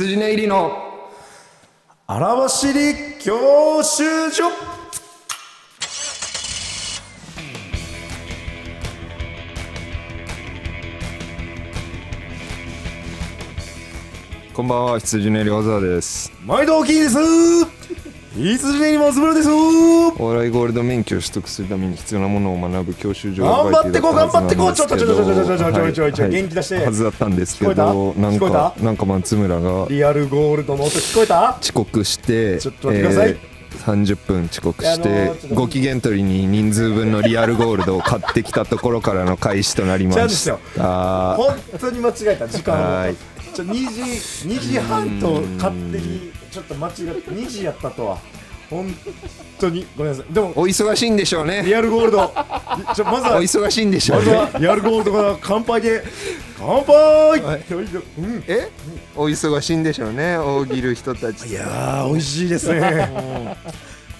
羊ね入りの荒走り教習所。こんばんは羊ね入り小沢です。毎度大きいです羊ねり松村ですお笑いゴールド免許を取得するために必要なものを学ぶ教習所が頑張ってこう頑張ってこうちょっとちょっとちょっとちょっとちょっとちょいちょいちょいはい元気出してはずだったんですけ聞どなんかなんか松村がリアルゴールドの音聞こえた遅刻してちょっと待ってくださいえー30分遅刻してご機嫌取りに人数分のリアルゴールドを買ってきたところからの開始となりました本当に間違えた時間をはいちょ2時2時半と勝手にちょっと間違って2時やったとは本当にごめんなさい。でもお忙しいんでしょうね。リアルゴールド。ちょまずは お忙しいんでしょまずうねはリアルゴールドから乾杯で乾杯、はい。うん。え？お忙しいんでしょうね大喜る人たち。いやー美味しいですね。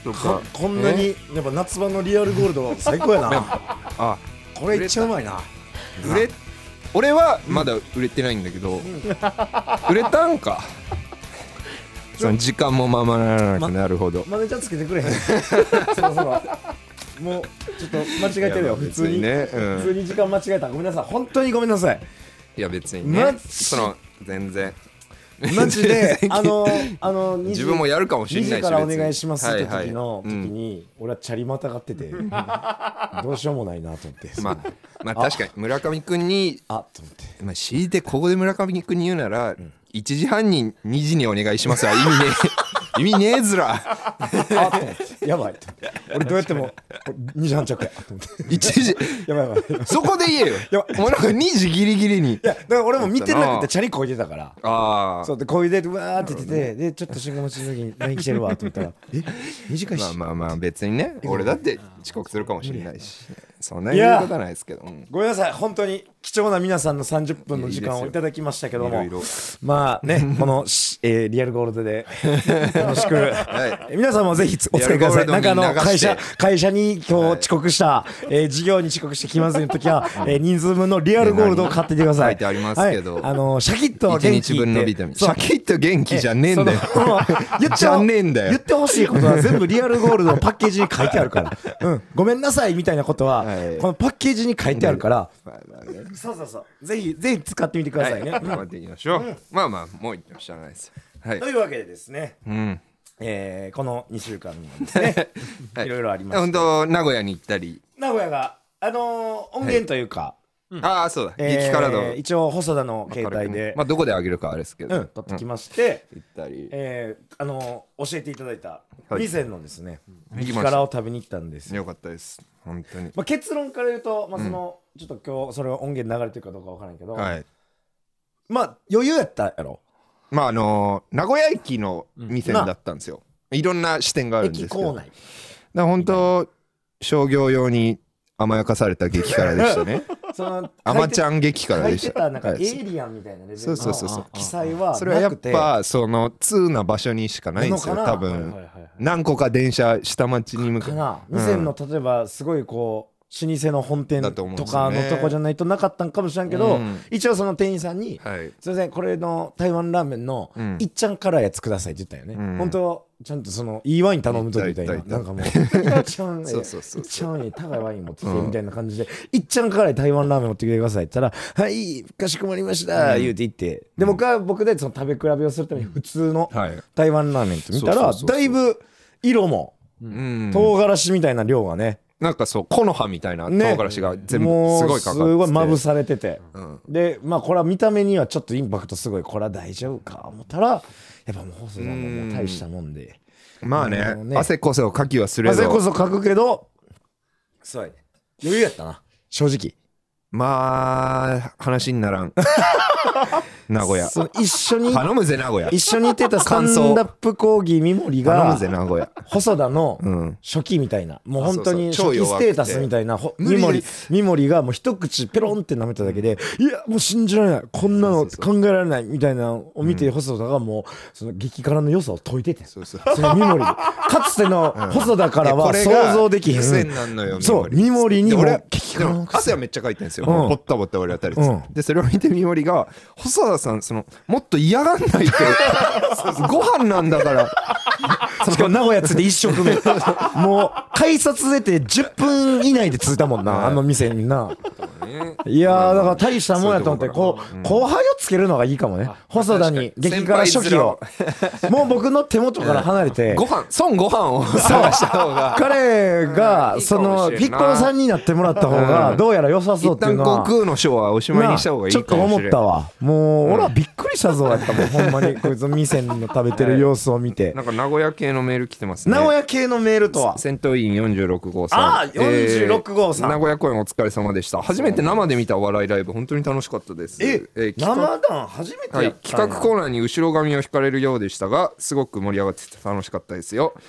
とこか。こんなにやっぱ夏場のリアルゴールド最高やな。あ。これいっちゃうまいな。売れ俺はまだ売れてないんだけど、売れたんか。その時間もままならなくなるほど、マネージャーつけてくれへん。そろそろ。もうちょっと間違えてるよいや普通にね、うん。普通に時間間違えた。ごめんなさい。本当にごめんなさい。いや別にね。マジ。その全然マジで あのあの2時自分もやるかもしれないし2時からお願いしますってはいはい。時の時うんに俺はチャリまたがってて どうしようもないなと思って。まあまあ確かに。村上君にあと思って。まあ強いてここで村上君に言うなら、1時半に2時にお願いしますは意味ねえ意味ねえずら。あとやばい。俺どうやっても2時半着や。と思って1時。やばいやばい。いやそこで言えよ。やお前なんか2時ギリギリに。だから俺も見てなくてチャリこいでたから。ああそうでこいでうわーって言っててでちょっと信号待ちの時に LINE 来てるわと思ったらえ短いしまあまあまあ別にね。俺だって遅刻するかもしれないしそんな言うことはないですけど、うん。ごめんなさい。本当に貴重な皆さんの30分の時間をいただきましたけども。まあねこのし、えーリアルゴールドで。楽しく、はえ皆さんもぜひお使いください。なんかあの会社会社に今日遅刻した、えー授業に遅刻してきますの時は、えー人数分のリアルゴールドを買ってい。てください。書い。てありますけど。はい。あのシャキッと元気1日分のビタミン。シャキッと元気じゃねえんだよ。言っゃねえんだよ。言ってほしいことは全部リアルゴールドのパッケージに書いてあるから、うん、ごめんなさいみたいなことは、はい。このパッケージに書いてあるから、まあまあね。そうそうそう。ぜひぜひ使ってみてくださいね、はい。頑張っていきましょう、まあまあもう言ってもしゃあないですはい。というわけでですね、うん。えーこの2週間もですね、はい。いろいろありまして本当名古屋に行ったり、名古屋があのー音源というか、ああそうだ、えー激辛の。一応細田の携帯で、まあどこであげるかあれですけど、うん、撮ってきまして、行ったり、えーあのー教えていただいたはい。店のですね、激行きました。辛を食べに行ったんです。よよかったです。本当に。まあ、結論から言うと、まあそのちょっと今日それは音源流れてるかどうかわからんけど、はい。まあ余裕やったやろ？まああのー名古屋駅の店だったんですよ、いろんな支店があるんですけど。駅構内。だ本当商業用に甘やかされた激辛でしたね その甘ちゃん激辛書いでした。なんかはい。エイリアンみたいなレベルそうそうそうそう。の記載はそれはやっぱその通な場所にしかないんですよ。多分、何個か電車下町に向かう。ん。店の例えばすごいこう老舗の本店だとかのとこじゃないとなかったんかもしれんけど、うん。一応その店員さんにはい「すいませんこれの台湾ラーメンのうん。いっちゃん辛いやつください」って言ったよね、うん。本当ちゃんとそのいいワイン頼むとみたいな。なんかもういっちゃん いっちゃんに高いワイン持ってきてうんみたいな感じで、いっちゃん辛い台湾ラーメン持ってきてくださいって言ったら「はいかしこまりました」言うて言って。で僕は僕でその食べ比べをするために普通のはい。台湾ラーメンって見たらだいぶ色もうん。唐辛子みたいな量がね、なんかそう木の葉みたいな唐ね辛子が全部すごいかかって。てすごいまぶされてて、うん。でまあこれは見た目にはちょっとインパクトすごいこれは大丈夫か思ったらやっぱもう細田も大したもんで。まあねね。汗こそかきはすれまあそれこどそ書くけどそうやね余裕やったな正直。まあ話にならん 名古屋。その一緒に頼むぜ名古屋。一緒にいてたスタ感想ンダップ講義三森頼がむぜ名古屋細田のうん。初期みたいなもう本当にあ初期ステータスみたいなほ無理三森です。三森がもう一口ペロンって舐めただけでいやもう信じられない。こんなの考えられないみたいなのを見て細田がもうその激辛の良さを解いてて。そうそう。その三森。かつての細田からは想像できへ癖んになんのよそう三森。にもで俺激辛のでも汗はめっちゃかいてるんですよ、うん。ボッタボタ俺当たりです、うん。でそれを見て三森が細田さんそのもっと嫌がんないと。ご飯なんだからしかも名古屋着いて一食目 もう改札出て10分以内で着いたもんな。あの店にな。ね。いやーだから大したもんやと思ってこう後輩をつけるのがいいかもね。細田に激辛初期を。もう僕の手元から離れて。ご飯孫ご飯を探した方が。彼がそのピッコロさんになってもらった方がどうやら良さそう一旦っていうのは。悟空のショーはおしまいにした方がいいちょっと思ったわ。もう俺はびっくりしたぞやったもんほんまに。こいつ店の食べてる様子を見て。なんか名古屋系のメール来てますね。名古屋系のメールとは？戦闘員46号さん。あー46号さん。名古屋公演お疲れ様でした。初めて生で見たお笑いライブ本当に楽しかったです。えー企画生弾初めてはいやっ、たんや。企画コーナーに後ろ髪を引かれるようでしたがすごく盛り上がってて楽しかったですよ。あ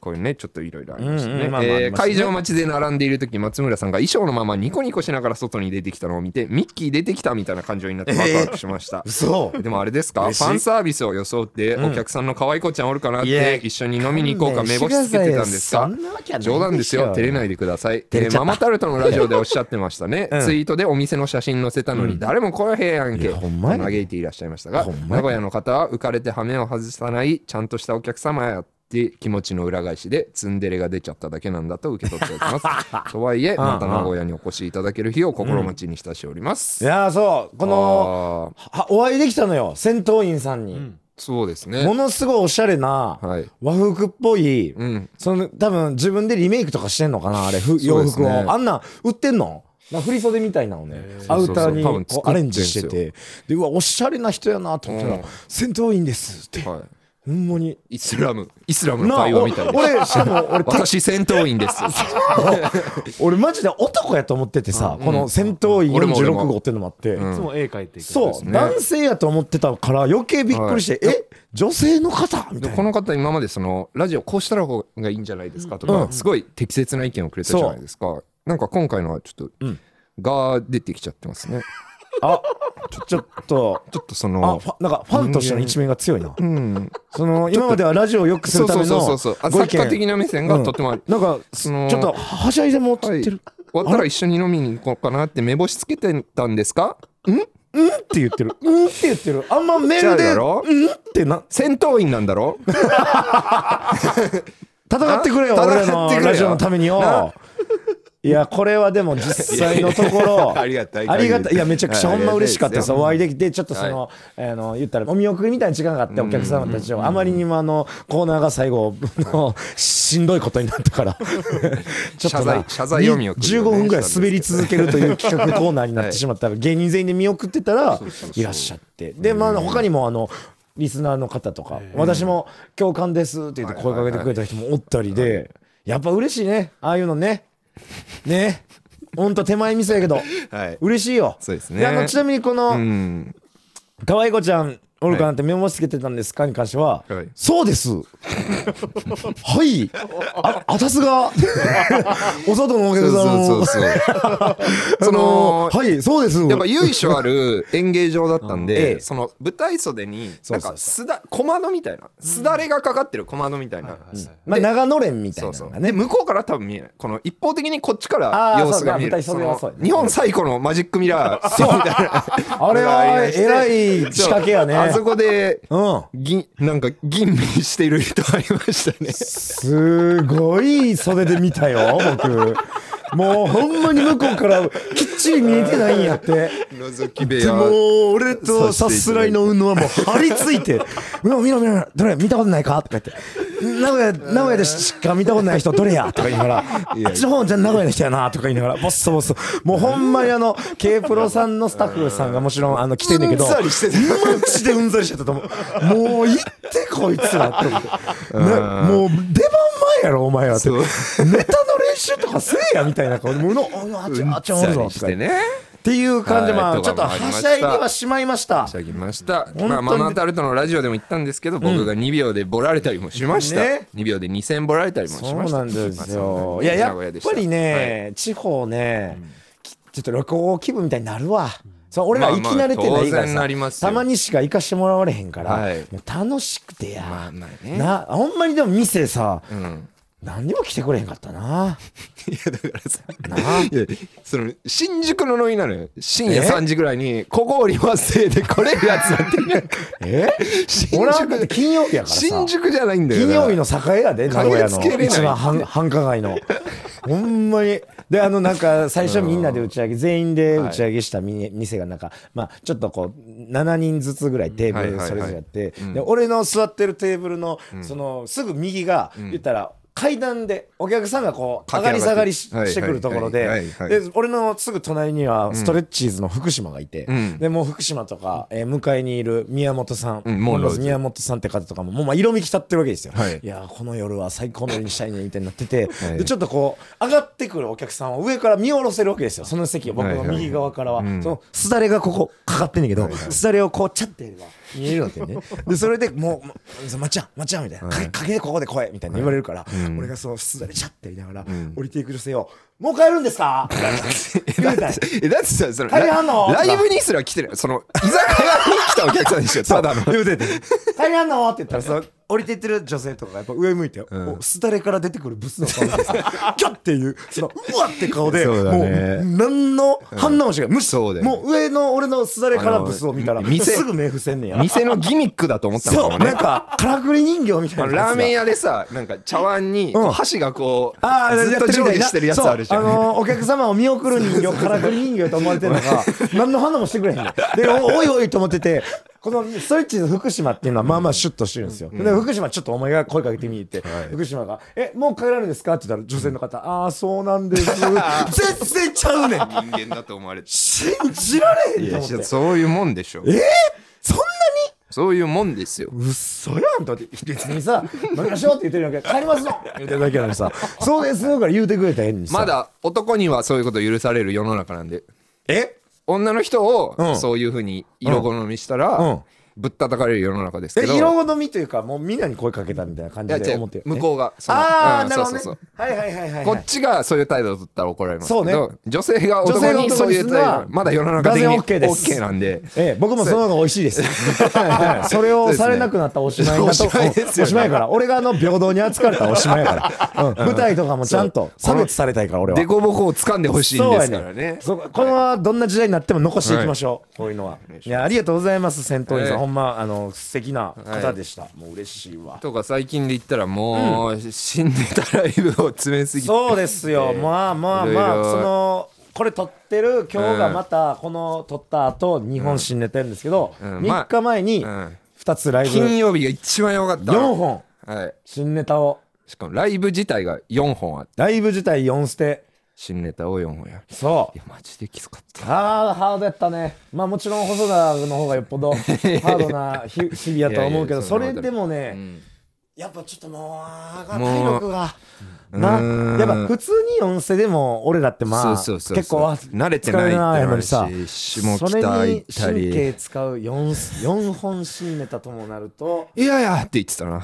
これねちょっといろいろありましたね。うんうんまあまああえ会場待ちで並んでいる時松村さんが衣装のままニコニコしながら外に出てきたのを見てミッキー出てきたみたいな感情になってワクワクしました、嘘。でもあれですか？ファンサービスを装ってお客さんの可愛い子ちゃんおるかなって一緒に飲みに行こうか目星つけてたんですか？冗談ですよ。照れないでください、えーママタルトのラジオでおっしゃってましたね、うん。ツイートでお店の写真載せたのに誰も来へんやんいけやほん嘆いていらっしゃいましたが名古屋の方は浮かれて羽目を外さないちゃんとしたお客様やって気持ちの裏返しでツンデレが出ちゃっただけなんだと受け取っておきます。とはいえまた名古屋にお越しいただける日を心待ちにしたしております、いやーそう。このお会いできたのよ。戦闘員さんに、そうですね。ものすごいおしゃれなはい。和服っぽい、うん。その多分自分でリメイクとかしてんのかなあれ洋服を、あんなん売ってんの？な振り袖みたいなのね。アウターにこうアレンジしてて。でうわおしゃれな人やなと思ったらうん「戦闘員です」って。はいほんまに。イスラム。イスラムの会話みたいなお俺しかも俺た私戦闘員です。俺マジで男やと思っててさ、この戦闘員俺も俺も46号っていうのもあって、うん。いつも絵描いていくそう、すね。男性やと思ってたから余計びっくりして、え女性の方？みたいな。でこの方今までそのラジオこうしたら方がいいんじゃないですか？とか、うん。すごい適切な意見をくれたじゃないですか。なんか今回のはちょっと、うん。が出てきちゃってますねあちょっと。ちょっとそあのファなんかファンとしての一面が強いな。うん。その今まではラジオを良くすそうそうるためのそうそう。あご意見。作家的な目線がとってもある、なんかそのちょっとはしゃいでもつってる、終わったら一緒に飲みに行こうかなって目星つけてたんですか？うん？って言ってる。うん？って言ってる。あんまメールでうん？ってな戦闘員なんだろ？戦ってくれよあ俺らのラジオのためによいやこれはでも実際のところありがたいありがたい。いやめちゃくちゃほんま嬉しかったです。はいお会いできてちょっとその、あの言ったらお見送りみたいな時間があってお客様たちをあまりにもあのコーナーが最後のしんどいことになったから ちょっとな謝罪謝罪読み送りをね。15分ぐらい滑り続けるという企画コーナーになってしまった。ら芸人全員で見送ってたらいらっしゃって。でまあ他にもあのリスナーの方とか私も共感ですって言って声かけてくれた人もおったりでやっぱ嬉しいね。ああいうのねね。ほんと手前味噌やけど。はい。嬉しいよ。そうですね。あのちなみにこうのん。可愛い子ちゃんおるかなってメモつけてたんですかに関しては、はい。そうです。はい。ああたすが。お外のお客さんをそうそうそう。そのはいそうです。やっぱ由緒ある演芸場だったんえで、えその舞台袖になんそうそうかすだ小窓みたいなすだれがかかってる小窓みたいな、まあ長野連みたいそうそう。なのがねで向こうから多分見えない。この一方的にこっちから様子が見える。日本最古のマジックミラーそう。みたいな。あれはえらい仕掛けやねあそこでうん。銀なんか吟味している人ありましたね。すごい袖で見たよ僕もうほんまに向こうからきっちり見えてないんやって。覗き部でも屋う俺とさすらいの運動はもう張り付いて「うわ見ろ見ろ見ろどれ見たことないか?」とか言って「名古屋名古屋でしか見たことない人どれや?」とか言いながら「あっちの方じゃ名古屋の人やな」とか言いながら。ボッソボッソ。もうほんまにあの K プロさんのスタッフさんがもちろんあの来てんねんけど。うん。ざりしてたマジでうんざりしてたと思う。もう行ってこいつらって思って。なもう出番前やろお前らって。ネタの練習とかせえやみたいな顔で「もうの ああっちあっちおるぞ」って。してねっていう感じで、まあ、はいちょっとはしゃいではしまいました。仕上げました、まあ、ママタルトのラジオでも言ったんですけど、僕が2秒でボラれたりもしました、ね。2秒で2000ボラれたりもしそうました。なんですよ。いや、やっぱりね、地方ね、きちょっと旅行気分みたいになるわ。そう俺ら行き慣れてないからたまにしか行かしてもらわれへんから、楽しくてや。なほんまにでも店さ、うん何にも来てくれへんかったな。いやだからさなあ。いやその新宿のノリなのよ。深夜3時ぐらいに「ここ降りますせ」で来れるやつなんて。いないえ新俺はだって 宿金曜日やからさ。新宿じゃないんだよな。金曜日の栄やで名古屋の駆けつけれない一番繁繁華街の。ほんまに。であのなんか最初みんなで打ち上げ全員で打ち上げしたみ店がなんかまあちょっとこう7人ずつぐらいテーブルそれぞれやって。で俺の座ってるテーブルのそのすぐ右が言ったら階段でお客さんがこう上がり下がりして。くるところはいで俺のすぐ隣にはストレッチーズの福島がいてん。でもう福島とかえー向かいにいる宮本さんうん宮本さんって方とかももうまあ色めき立ってるわけですよ、はい。いやーこの夜は最高の夜にしたいねみたいになってて、はい。でちょっとこう上がってくるお客さんを上から見下ろせるわけですよ。その席を僕のはいはい右側からは、んそのすだれがここかかってんねんけど、すだれをこうチャッてやれば見えるわけね。でそれでもうもう「まっちゃんまっちゃん」みたいな「かけでここで声」みたいな言われるから、俺がそのすだれチャッてやりながら、降りていく女性を「もう帰るんですか?」みたいな。言うたいえ だってさその帰りはんの？ライブにすら来てる。その居酒屋に来たお客さんでしょただの。言うてて「帰りはんの?」って言ったらその降りていってる女性とかがやっぱ上向いて、おすだれから出てくるブスの顔でさ キャッていうそのうわって顔でもうね。何の反応もしない、むしそうだよもう上の俺のすだれからブスを見たらすぐ目伏せんねや。店のギミックだと思ったもね。なんかからくり人形みたいなラーメン屋屋でさなんか茶碗にうん。箸がこうずっと上下してるやつあるじゃん。そう。あのーお客様を見送る人形からくり人形と思われてるのが何の反応もしてくれへんのでおおいおいと思っててこのストレッチーズ福島っていうのはまあまあシュッとしてるんですよ、で福島ちょっとお前が声かけてみって、福島が「えもう帰られるんですか?」って言ったら女性の方「ああそうなんです」全然ちゃうねん。人間だと思われて信じられへんと思そういうもんでしょ。そんなに？そういうもんですよ。嘘やん。とって別にさ「飲みましょう」って言ってるやんけ帰りますの言ってるだけなのにさ「そうです」から言うてくれたらええのにさ。まだ男にはそういうこと許される世の中なんで。え？女の人うん。をそういうふうに色好みしたうん。らぶったたかれる世の中ですけど。え色好みというかもうみんなに声かけたみたいな感じで思って。る向こうがああ、うんなるほどね。そうそうはいはいはいはいはい。こっちがそういう態度を取ったら怒られますけそうどね。女性が男にそういう態度まだ世の中的に OK です。OK なんで。ええ、僕もその方が美味しいです。は いそれをされなくなったらおしまいだと。おしまいですよね。おしまいやから。俺があの平等に扱われたらおしまいやから。うん。舞台とかもちゃんと差別されたいから俺は。デコボコを掴んでほしいんですからね。そうこのどんな時代になっても残していきましょう。こういうのは。い。や、ありがとうございます、戦闘員さん。はいほんま、あの、素敵な方でした。もう嬉しいわ。とか最近で言ったらもう新ネタライブを詰めすぎて。そうですよ。えーまあまあまあ、その、これ撮ってる今日がまたこの撮った後日本新ネタやるんですけど、うん。3日前にうん。2つライブ。金曜日が一番良かった。4本。はい。新ネタを。しかもライブ自体が4本あってライブ自体4ステ新ネタを4本や。るそう。いやマジできつかった。ハードハードやったね。まあもちろん細田の方がよっぽど ハードな日日々やとは思うけどそれでもね、ん。やっぱちょっともうあもう体力がなやっぱ普通に4ステでも俺らってまあ結構は慣れてないってのもあるし疲れのし下北それに神経使う 4, 四本新ネタともなるといやいやって言ってたな。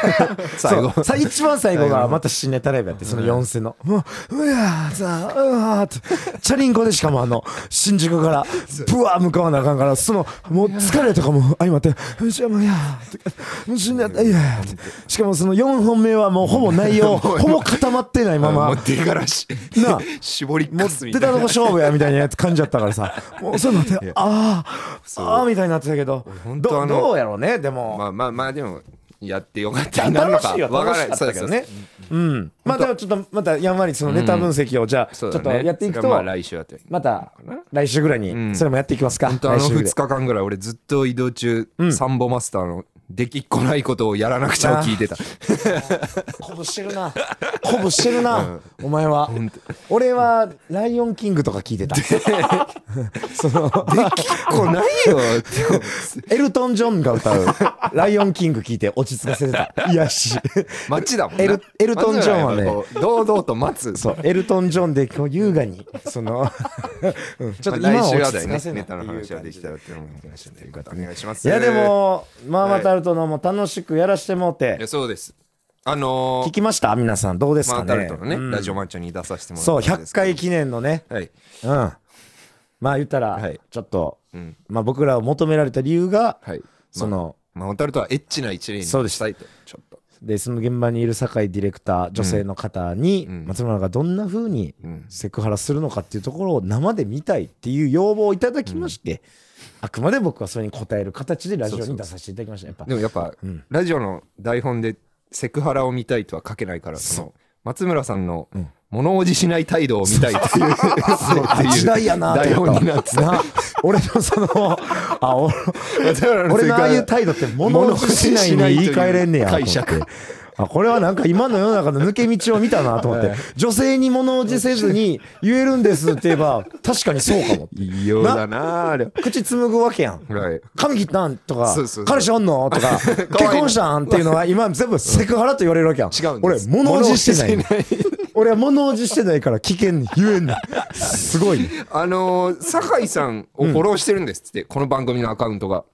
最後。さ一番最後がまた新ネタライブやってその4世の「もううやーさあうわー」って。チャリンコでしかもあの新宿からブワー向かわなあかんからそのもう疲れとかも相まって「うじゃもうやー」とか「もう新ネタいやー」って。しかもその4本目はもうほぼ内容 ほぼ固まってないまま。もう出がらし。なあ。絞りかすみたいな。出たとこ勝負やみたいなやつ感じちゃったからさ。もうそういうのってあーあーみたいになってたけど。どどうやろうねでも。まあまあまあでもやってよかったになるのか楽しいよわからないけどね。うん。まあでもちょっとまたやんわりそのネタ分析をじゃあちょっとやっていくとまたりまた来週ぐらいにそれもやっていきますか。あの来週ぐらい2日間ぐらい俺ずっと移動中サンボマスターのできっこないことをやらなくちゃを聞いてた。鼓舞してるな。鼓舞してるな。お前は。俺は「ライオンキング」とか聞いてた。そのこうないよ。エルトン・ジョンが歌う「ライオンキング」聞いて落ち着かせてた。いやし。街だもんな。エルエルトンジョンはね堂々と待つ。そうエルトン・ジョンで今日優雅にその、うん。ちょっと今は落ち着かせなっていうタの話はできたらって思いますので。よかったらお願いします。いやでもマーマはいタルトのも楽しくやらしてもういてやそうです。あのー聞きました？皆さん。どうですかね？タルトのね、うん。ラジオマッチョに出させてもらそう100ったんですけど。回記念のね。はい。うん。まあ言ったらはい。ちょっとうん。まあ僕らを求められた理由がはい。そのマータルトはエッチな一例にそうですしたいとちょっと。でその現場にいる酒井ディレクター女性の方にうん。松村がどんな風にうん。セクハラするのかっていうところを生で見たいっていう要望をいただきまして、あくまで僕はそれに応える形でラジオに出させていただきました。やっぱ。でもやっぱ、うん。ラジオの台本でセクハラを見たいとは書けないからその松村さんのうん。物おじしない態度を見たいっていう。あ時代やな台本になってた。な俺のそのあお 俺のああいう態度って物おじしないに言い換えれんねや解釈あこれはなんか今の世の中の抜け道を見たなと思って。女性に物おじせずに言えるんですって言えば確かにそうかも異様だなあれ。口紡ぐわけやん。はい。髪切ったんとかそうそうそう。彼氏おんのとか 結婚したんっていうのは今全部セクハラと言われるわけやん。違うんです。俺物おじしてない俺は物おじしてないから危険に言えんねん すごいね。あのー酒井さんをフォローしてるんですって、この番組のアカウントが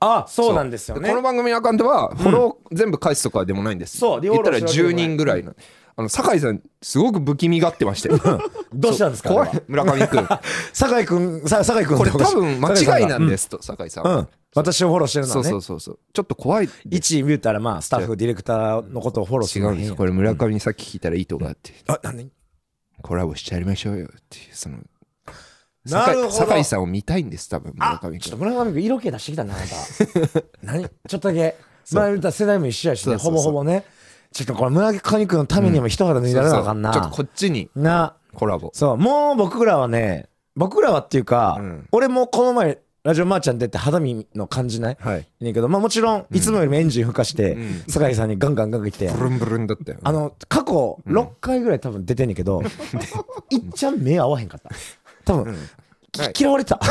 あそう。なんですよね。この番組のアカウントはフォロー全部返すとかでもないんです、そう言ったらリフォローしてるわ10けでもない。人ぐらいの。あの酒井さんすごく不気味がってましたよ どうしたんですか怖い村上君 酒井君さ酒井君これ多分間違いなんでですと酒井さんは、うん。私をフォローしてるのはね。そうそうそうちょっと怖い一位見たらまあスタッフディレクターのことをフォローす違るのは変やうんです。これ村上にさっき聞いたら意図があって、あなんで？コラボしちゃいましょうよっていうその酒井酒井さんを見たいんです多分村あ上君。ちょっと村上君色気出してきたなあなた。何？ちょっとだけ。まあ言うたら世代も一緒やしねほぼほぼね。ちょっとこれ村上君のためにも一肌脱いだらなあかんなそう。そうちょっとこっちにな。コラボ。そう。もう僕らはね僕らはっていうか、うん。俺もこの前ラジオマーちゃん出て肌身の感じない？はい。ねんけどまあもちろんいつもよりもエンジン吹かして、うん。酒井さんにガンガンガンガン来て、ブルンブルンだったよあの過去6回ぐらい多分出てんねんけど、いっちゃん目合わへんかった多分、はいき嫌われてた。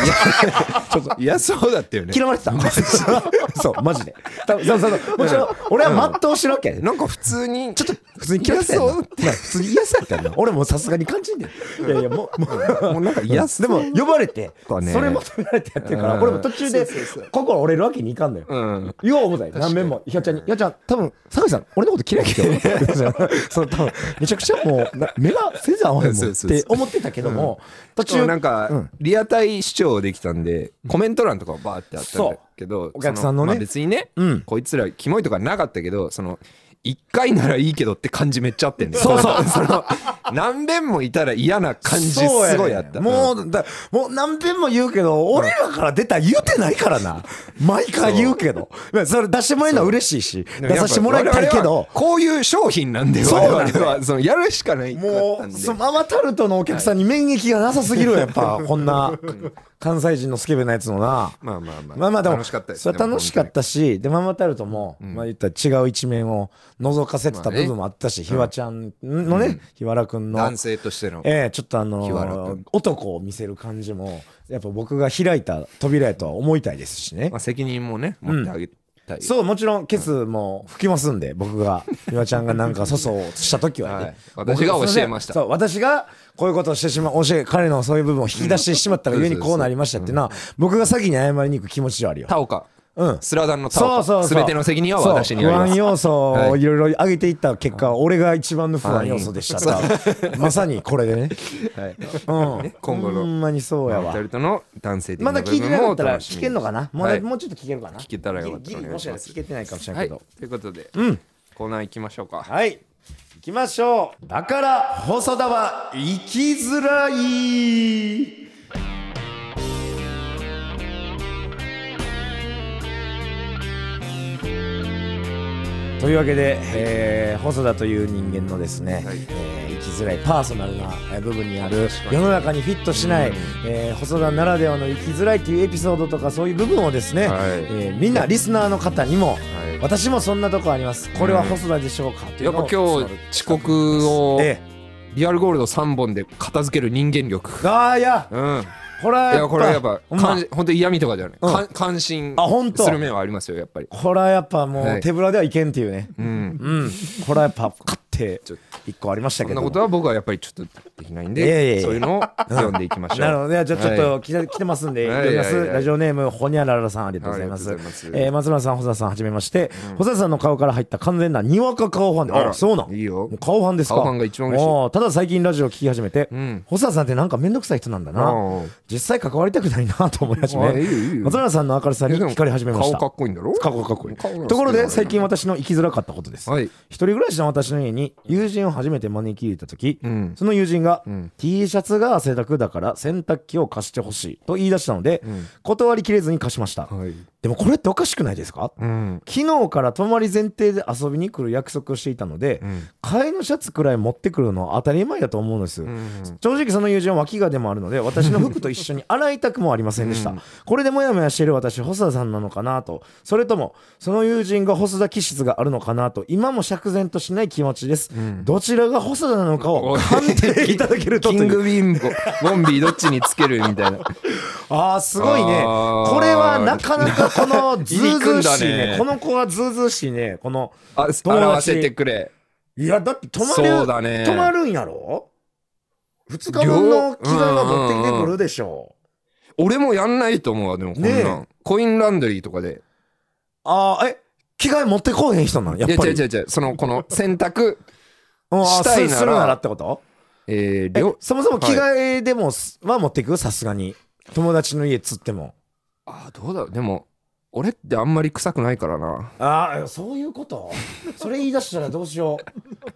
ちょっといやそうだったよね。嫌われてた。そうマジで。多分そうそうそう。もちろん俺は全うしてるわけ、なんか普通にちょっと普通に嫌われてたよな嫌まあ普通に嫌そうやったよな俺もさすがに感じんねん。いやいやもうもうもうなんか嫌そうでも呼ばれてそれ求められてやってるからうん。俺も途中でそうそうそう。心折れるわけにいかんのよ。うん。言おう思ったよ何遍も。ひよちゃんに「ひよちゃん多分酒井さん俺のこと嫌いやけど」その多分めちゃくちゃもうな目が全然合わへんもんっそうそうそう。て思ってたけども途中なんか、うん。リアタイ視聴できたんでコメント欄とかはバーってあったんだけどお客さんのね。そまあ別にね、うん。こいつらキモいとかなかったけどその1回ならいいけどって感じめっちゃあってんそうそう。その何遍もいたら嫌な感じすごいあった。もうだもう何遍も言うけど俺らから出たら言うてないからな。毎回言うけど。それ出してもらえるのは嬉しいし出させてもらいたいけど。こういう商品なんでそう我々は。そのやるしかないかもうそのママタルトのお客さんに免疫がなさすぎるわやっぱこんな関西人のスケベなやつのな。まあまあまあ。まあまあでも楽しかったですそれは楽しかったしでママタルトも、まあ言ったら違う一面を覗かせてた部分もあったし、ひわちゃんのね、ひわらくんの。男性としての。ええちょっとあの男を見せる感じもやっぱ僕が開いた扉やとは思いたいですしね。まあ、責任もね持ってあげたい、そうもちろんケツも吹きますんで僕がひわちゃんがなんか粗相をした時はね、はい。私が教えました。そう私がこういうことをしてしまう教え彼のそういう部分を引き出してしまったがゆえにこうなりましたっていうのは僕が先に謝りに行く気持ちはあるよタオカ。うん。スラダンのタオカ。そうそうそう。全ての責任は私にあります。不安要素はいをいろいろ上げていった結果、俺が一番の不安要素でしたと。まさにこれでね、はい。うん、今後のほんまにそうやわ。の男性的まだ聞いてなかったら聞けんのかな？もう,、はいもうちょっと聞けるかな？聞けたらよかったもしかしたら聞けてないかもしれなはいいけど。とい。うことで、うんコーナー行きましょうか。はい。行きましょう。だから細田は生きづらい。というわけで、えー細田という人間のですね、はい。えー生きづらいパーソナルなえー部分にある世の中にフィットしない、えー細田ならではの生きづらいというエピソードとかそういう部分をですね、はい。えーみんなリスナーの方にも、はい。私もそんなとこあります。これは細田でしょうか、というやっぱ今日遅刻をえリアルゴールド3本で片付ける人間力。えああいや。うんこれはいやこれはやっぱ感本当嫌味とかじゃない、うん。か関心あほんとする面はありますよやっぱり。これはやっぱもはい。う手ぶらではいけんっていうね、うん。うん。これはやっぱ勝って一個ありましたけど。もそんなことは僕はやっぱりちょっとできないんでそういうのを読んでいきましょう。なるほど。ねじゃあちょっはと来て,、来てますんではい。読みます、ラジオネームほにゃららさんありがとうございます,、えー松村さん細田さんはじめまして、細田さんの顔から入った完全なにわか顔ファンであら。あそうなん。いいよ。顔ファンですか？顔ファンが一番嬉ただ最近ラジオを聞き始めて、ん。細田さんってなんかめんどくさい人なんだな。実際関わりたくないなと思い始めよ松村さんの明るさに光り始めました。顔かっこいいんだろ？かっこいいかっこいいところで最近私の生きづらかったことです、はい。一人暮らしの私の家に友人を初めて招き入れた時、ん。その友人が、ん。T シャツが汗だくだから洗濯機を貸してほしいと言い出したので、断りきれずに貸しました、はい。でもこれっておかしくないですか、うん。昨日から泊まり前提で遊びに来る約束をしていたので、替えのシャツくらい持ってくるのは当たり前だと思うんです、正直その友人は脇がでもあるので私の服と一緒に洗いたくもありませんでした、これでモヤモヤしている私細田さんなのかなと。それともその友人が細田気質があるのかなと今も釈然としない気持ちです、どちらが細田なのかを判定いただけるとキングビンボボンビーどっちにつけるみたいな。あーすごいね。あー。これはなかなかこのズうずうしいね。ね。この子はズうずうしいね。このあ達。表せてくれ。いやだって泊まるそうだね。泊まるんやろ？2日分の着替えは持ってきてくるでしょ俺もやんないと思うわでもこんなん、ねコインランドリーとかで。ああえ着替え持ってこうへん人なんやっぱり。いや違う違う違う。そのこの 洗濯うんあしたいなら。すするならってこと？えー、そもそも着替えでもすは持ってく？さすがに。友達の家つっても。あーどうだろう。でも俺ってあんまり臭くないからな。ああそういうこと？それ言い出したらどうしよう。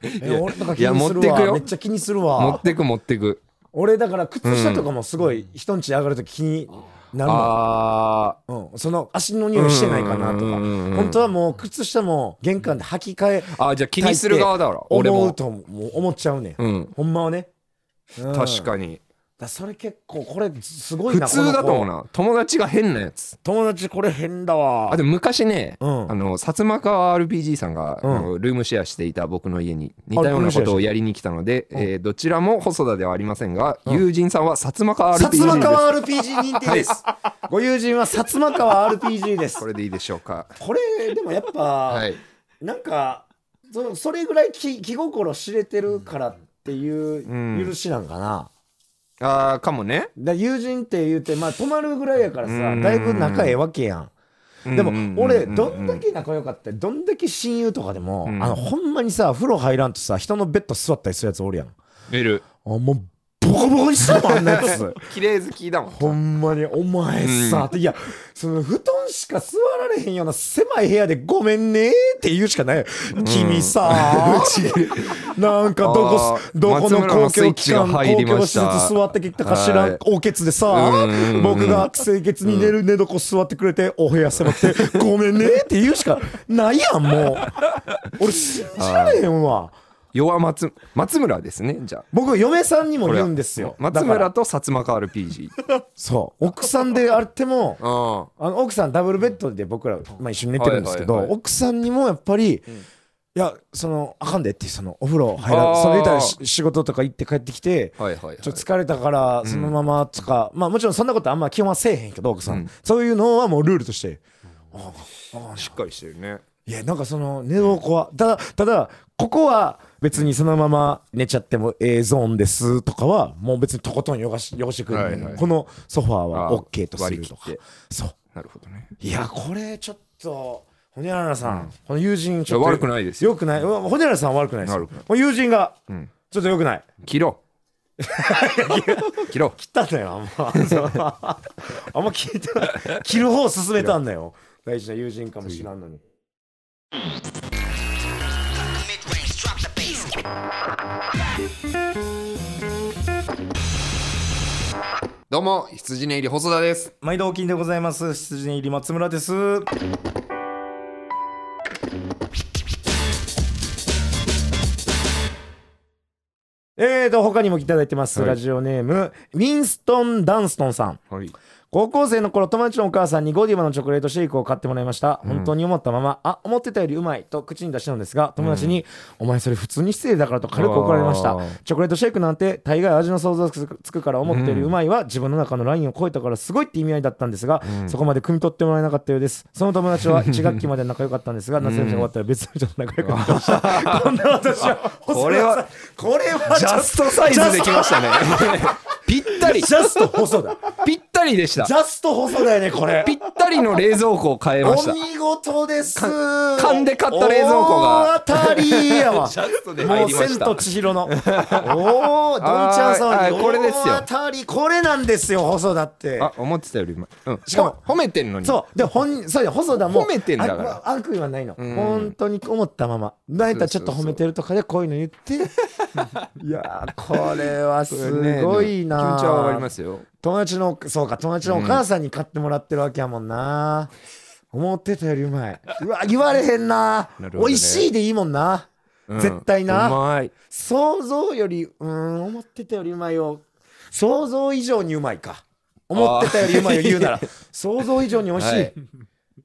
え俺とか気いやにする持ってくよ。わめっちゃ気にする持わってく持ってく。俺だから靴下とかもすごい人ん家上がると気になるのあうん、その足の匂いしてないかなとか。本当はもう靴下も玄関で履き替えーあーじゃあ気にする側だから俺も。思うともう思っちゃうね、ん、うん。ほんまはね、うん。確かにだそれ結構これすごいな普通だと思うこの子な。友達が変なやつ。友達これ変だわ。あでも昔ね、うん。あの薩摩川 RPG さんが、うん。あのルームシェアしていた僕の家に似たようなことをやりに来たので、えーどちらも細田ではありませんが、友人さんは薩摩川 RPG 薩です。摩川 RPG 認定です、ご友人は薩摩川 RPG です。これでいいでしょうか。これでもやっぱ、はい。なんかそそれぐらい気気心知れてるからっていううん。許しなんかな、あーかもね。だ友人って言ってまあ泊まるぐらいやからさうん。だいぶ仲ええわけやん。でもうん。俺どんだけ仲良かったりどんだけ親友とかでも、うん。あのほんまにさ風呂入らんとさ人のベッド座ったりするやつおるやん。あ見るもうボコボコにしたもんあんなやつ。綺麗好きだもん。ほんまに。お前さ、っていやその布団しか座られへんような狭い部屋でごめんねって言うしかない、君さ なんかどこどこの公共機関公共施設座ってきたかしらはい。おけつでさうん。僕が清潔に寝る寝床座ってくれてお部屋狭くてごめんねって言うしかないやんもう。俺信じられへんわ弱松松村ですねじゃあ。僕嫁さんにも言うんですよ。松村と薩摩川 RPG そう。奥さんであってもああの奥さんダブルベッドで僕ら、まあ、一緒に寝てるんですけど、奥さんにもやっぱり、いやそのあかんでってそのお風呂入らそれ言ったらし仕事とか行って帰ってきて、はいはいはい。ちょっと疲れたからそのままとか、まあもちろんそんなことあんま基本はせえへんけど奥さん、うん。そういうのはもうルールとして。しっかりしてるねいやなんかその寝床はただただここは別にそのまま寝ちゃってもええゾーンですとかはもう別にとことん汚し汚してくれる、はいはいこのソファーはあー OK とするとか。割り切って。そう。なるほどね。いやこれちょっとほにゃららさん、この友人ちょっと悪くないですよ。よくない。うん。ほにゃららさんは悪くないですよ。悪くない。この友人がん。ちょっとよくない。切ろう。切ろう。切ったんだよあんま。あんま聞いてない。切る方を進めたんだよ。大事な友人かもしらんのにどうも羊ね入り細田です。毎度お金でございます。羊入り松村です。えーと他にもいただいてます、はい。ラジオネームウィンストン・ダンストンさん。はい高校生の頃友達のお母さんにゴディバのチョコレートシェイクを買ってもらいました。本当に思ったまま、あ思ってたよりうまいと口に出したのですが友達に、お前それ普通に失礼だからと軽く怒られました。チョコレートシェイクなんて大概味の想像がつくつくから思ったよりうまいは自分の中のラインを超えたからすごいって意味合いだったんですが、そこまで汲み取ってもらえなかったようです。その友達は 1学期まで仲良かったんですが夏休みが終わったら別の人と仲良くなりました。こんな私はこれはこれはジャストサイズできましたねぴったり。ジャスト細田。ぴったりでした。ジャスト細田やねこれ。ぴったりの冷蔵庫を変えました。お見事です。勘で買った冷蔵庫が。大当たりやわ。ジャストでもう入りました。千と千尋の。おおどんちゃんさんこれですよ。大当たり。これなんですよ細田って。あ思ってたよりうん、しかもほ褒めてんのに。そう。で本そうや細田も。褒めてんだから。あ悪意はないの、ん。本当に思ったまま。なんやちょっと褒めてるとかでこういうの言って。いやーこれはすごいな、気持ちはわかりますよ。友達のそうか友達のお母さんに買ってもらってるわけやもんな、思ってたよりうまい。うわ言われへんな。なね。美味しいでいいもんな、うん。絶対な。うまい。想像よりうーん思ってたよりうまいよ。想像以上にうまいか。思ってたよりうまいよ言うなら。想像以上に美味しい、はい。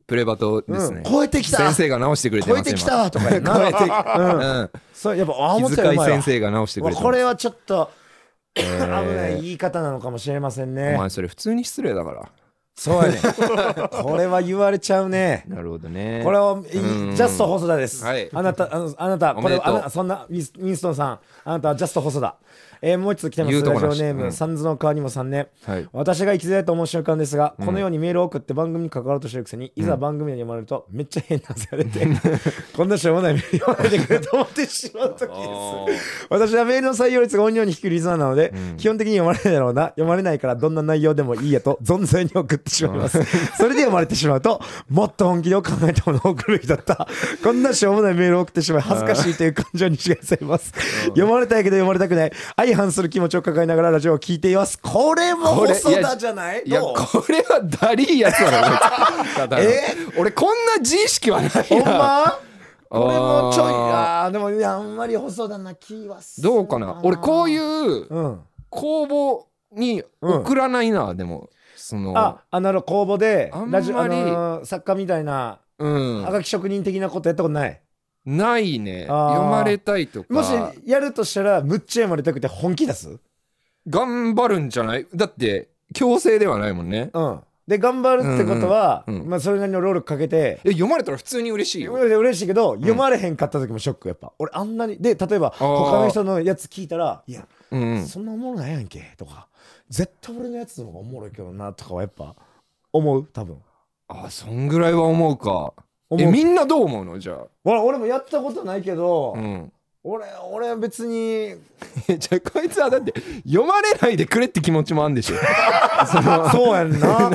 プレバトですね、うん超えてきた。先生が直してくれて超えてきたとか超えてうん。うん。そうやっぱあ思ったより先生が直してくれてこれはちょっとえ危ーない言い方なのかもしれませんおね前それ普通に失礼だから。そうやね。これは言われちゃうね。なるほどね。これは、いうん。ジャスト細田です。はい。あなた、あの、あなた、これあなそんな、ウィンストンさん、あなたはジャスト細田。えーもう一つ来てます。ラジオネーム、うん。サンズの川にもさんね。はい。私が生きづらいと思う瞬間ですが、このようにメールを送って番組に関わろうとしてるくせに、いざ番組で読まれると、めっちゃ変な汗が出て、こんなしょうもないメール読まれてくれと思ってしまう時です。私はメールの採用率が音量に低いリズナーなので、基本的に読まれないだろうな読まれないからどんな内容でもいいやと存在に送ってしまいます。それで読まれてしまうともっと本気で考えたものを送るべきだった。こんなしょうもないメールを送ってしまい恥ずかしいという感情に違いされます。読まれたいけど読まれたくない相反する気持ちを抱えながらラジオを聞いています。これも細田じゃない？いやこれはダリーやつだろえ 俺こんな自意識はないほんなまこれもちょいあでもあんまり細田な気はするどうかな？俺こういううん。公募に送らないな、でもその。ああなるほど公募でラジオあのー作家みたいなうん。はがき職人的なことやったことない？ないね。あー。読まれたいとか。もしやるとしたらむっちゃ読まれたくて本気出す？頑張るんじゃない？だって強制ではないもんね。うん。で頑張るってことは、うんうんうんまあ、それなりの労力かけてえ読まれたら普通に嬉しいよ。嬉嬉しいけど、読まれへんかった時もショックやっぱ。俺あんなにで例えばー。他の人のやつ聞いたら「いや、うんうん。そんなおもろないやんけ」とか「絶対俺のやつの方がおもろいけどな」とかはやっぱ思う多分。あそんぐらいは思うかえみんなどう思うの？じゃあ。俺俺もやったことないけど、うん。俺俺は別に。え じゃあこいつはだって読まれないでくれって気持ちもあるんでしょ。そうやん な。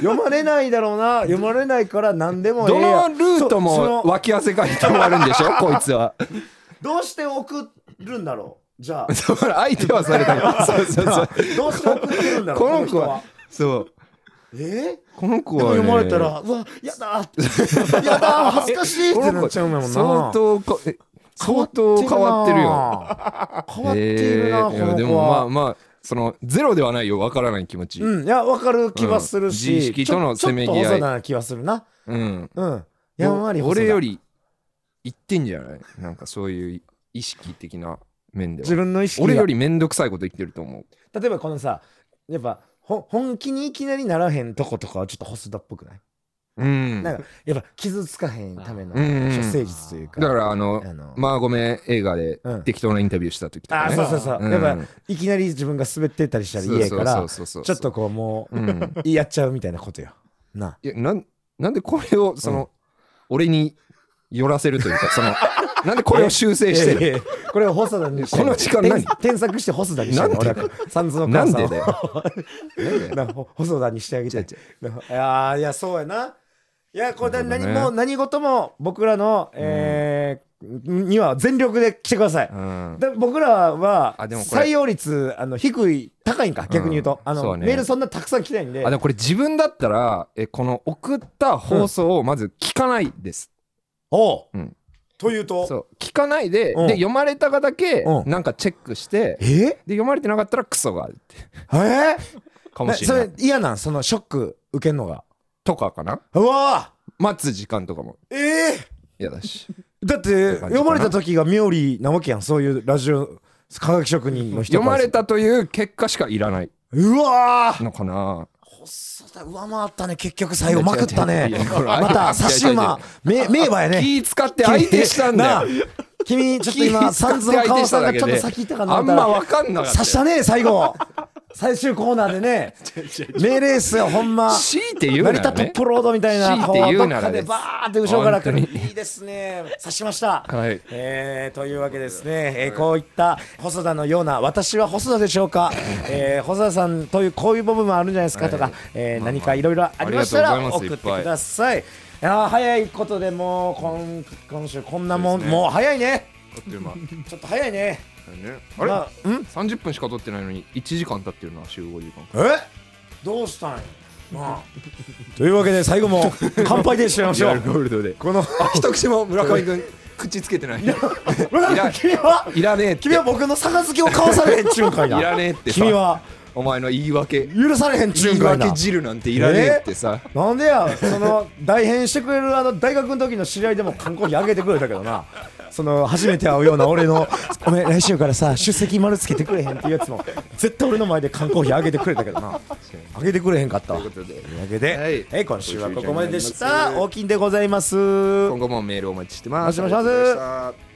読まれないだろうな。読まれないから何でもえどえやのルートそそもの脇汗かいて終わるんでしょ？こいつは。どうして送るんだろう？じゃあ。相手はされたよそうそうそう。どうして送ってるんだろう？この子は。そうえ？この子は、ね、読まれたら、うわ、やだーやだー 恥ずかしいってなっちゃうもんな。相当かえ相当変わってるよ変わっているな、でもまあは。まあそのゼロではないよわからない気持ちうん、いや、わかる気はするし、うん自意識とのせめぎ合いちょっとな気はするな。うんうん。やんわり俺より言ってんじゃない？なんかそういう意識的な面で自は分の意識が俺より面倒くさいこと言ってると思う例えばこのさ、やっぱ、ほ本気にいきなりならへんとことかはちょっと細田っぽくない？うん。なんか、やっぱ傷つかへんためのうん。うんうん処世術というか。だからあのあの。まあごめん映画でうん。適当なインタビューした時とかあ、ねそうそうそう。うん。やっぱ、いきなり自分が滑ってったりしたら嫌やからちょっとこうもう、うん。やっちゃうみたいなことよ。な。いやなんなんでこれをその、俺に寄らせるというかその なんでこれを修正してるええこれを細田にしてこの時間何？添添削して細田にしてなんでサンズのなん母さんを。でだよ。なんでなほ細田にしてあげて。いやーいやそうやな。いやこれ何なるほどね。も何事も僕らの、えーには全力で来てください、うん。で僕らはあでもこれ。採用率あの低い高いんか逆に言うと、あのそうね。メールそんなたくさん来てないんで。あでもこれ自分だったらえこの送った放送をまず聞かないです、おう、うんというと？そう。聞かないで,、うん。で読まれたかだけうん。なんかチェックして、え？で読まれてなかったらクソがあるって。え？ー、かもしれない。ねそれ嫌なん？そのショック受けんのが？とかかな？うわ待つ時間とかも。ーええ？嫌だし。だって感じかな。読まれた時が妙理なわけやん。そういうラジオ科学職人の人読まれたたという結果しかいらない。うわー！のかな上回ったね結局最後まくったねまた差し馬名馬やね気使って相手したんだ君ちょっと今サンズの川さんがちょっと先行ったかなあんま分かんなかった刺したね最後最終コーナーでね名レースよほんま。強いて言うな成らね。田トップロードみたいな強いて言うならでバーって後ろから来る。いいですね。刺しました。はい。えーというわけですね、えーこういった細田のような私は細田でしょうか、えー細田さんというこういう部分もあるんじゃないですかとか、はいえー何かいろいろありましたら送ってください。いやー早いことでもう今今週こんなもん、ね。もう早いねあっという間ね ちょっと早いね。あれ？まあん？30分しか撮ってないのに1時間経ってるな集合時間。え？どうしたんや？まあ。というわけで最後も乾杯でしましょう。ゴールドで。このあ一口も村上君口つけてない。い村上君は？いらねえって。君は僕の杯を交わされへんちゅうんかいな。いらねえってさ。君は？お前の言い訳。許されへんちゅう言いんかいな。訳汁なんていらねえってさ。なんでやその代編してくれるあの大学の時の知り合いでも缶コーヒーあげてくれたけどなその初めて会うような俺の「ごめん来週からさ出席丸つけてくれへん」っていうやつも絶対俺の前で缶コーヒーあげてくれたけどな。あげてくれへんかった。わというわけで、はい。え今週はここまででした。大きいんでございます。今後もメールお待ちしてます。お待ちしてます